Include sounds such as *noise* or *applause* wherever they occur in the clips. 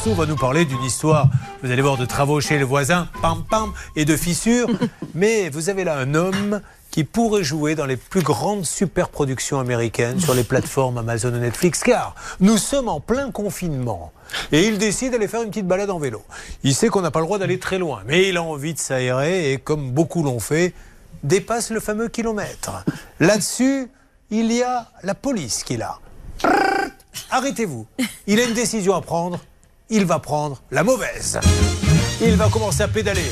Marceau va nous parler d'une histoire, vous allez voir, de travaux chez le voisin, pam pam, et de fissures. *laughs* Mais vous avez là un homme qui pourrait jouer dans les plus grandes superproductions américaines sur les plateformes Amazon et Netflix, car nous sommes en plein confinement. Et il décide d'aller faire une petite balade en vélo. Il sait qu'on n'a pas le droit d'aller très loin, mais il a envie de s'aérer et comme beaucoup l'ont fait, dépasse le fameux kilomètre. Là-dessus, il y a la police qui est là. Arrêtez-vous. Il a une décision à prendre. Il va prendre la mauvaise. Il va commencer à pédaler.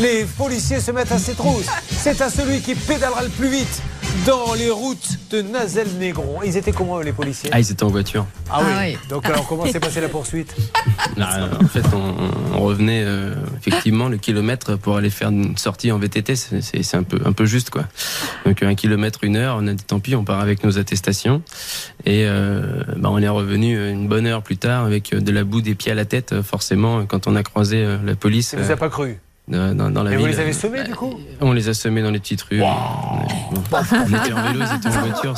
Les policiers se mettent à ses trousses. C'est à celui qui pédalera le plus vite dans les routes de Nazel-Négron. Ils étaient comment les policiers? Ah, ils étaient en voiture. Ah, oui. Donc alors comment s'est passée la poursuite? En fait, on, on revenait euh, effectivement le kilomètre pour aller faire une sortie en VTT. C'est un peu, un peu juste, quoi. Donc un kilomètre, une heure, on a dit tant pis, on part avec nos attestations. Et euh, bah, on est revenu une bonne heure plus tard avec de la boue des pieds à la tête, forcément, quand on a croisé euh, la police. Vous a pas cru? Dans, dans- dans la Et vous les avez semés du coup On les a semés dans les petites rues. On on était en vélo, ils étaient en voiture.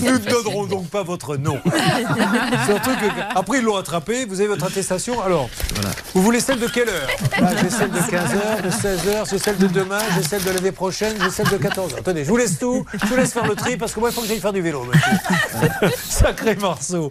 Nous ne donnerons donc pas votre nom. *laughs* Surtout que après ils l'ont attrapé, vous avez votre attestation. Alors, Voilà. vous voulez celle de quelle heure? Là, J'ai celle de 15h, de 16h, j'ai celle de demain, j'ai celle de l'année prochaine, j'ai celle de 14h. Attendez, je vous laisse tout, je vous laisse faire le tri parce que moi il faut que j'aille faire du vélo. monsieur. *laughs* Sacré morceau.